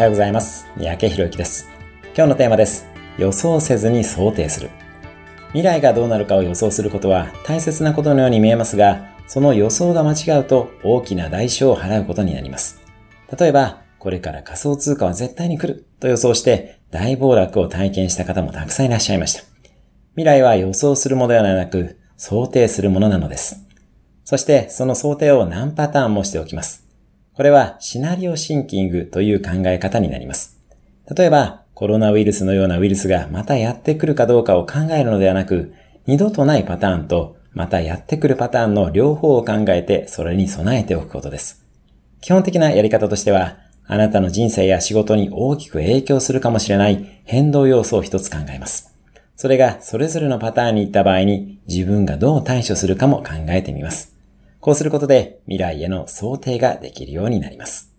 はようございます。三宅博之です。今日のテーマです。予想せずに想定する。未来がどうなるかを予想することは大切なことのように見えますが、その予想が間違うと大きな代償を払うことになります。例えば、これから仮想通貨は絶対に来ると予想して大暴落を体験した方もたくさんいらっしゃいました。未来は予想するものではなく想定するものなのです。そしてその想定を何パターンもしておきます。これはシナリオシンキングという考え方になります。例えば、コロナウイルスのようなウイルスがまたやってくるかどうかを考えるのではなく、二度とないパターンとまたやってくるパターンの両方を考えてそれに備えておくことです。基本的なやり方としては、あなたの人生や仕事に大きく影響するかもしれない変動要素を一つ考えます。それがそれぞれのパターンに行った場合に自分がどう対処するかも考えてみます。こうすることで未来への想定ができるようになります。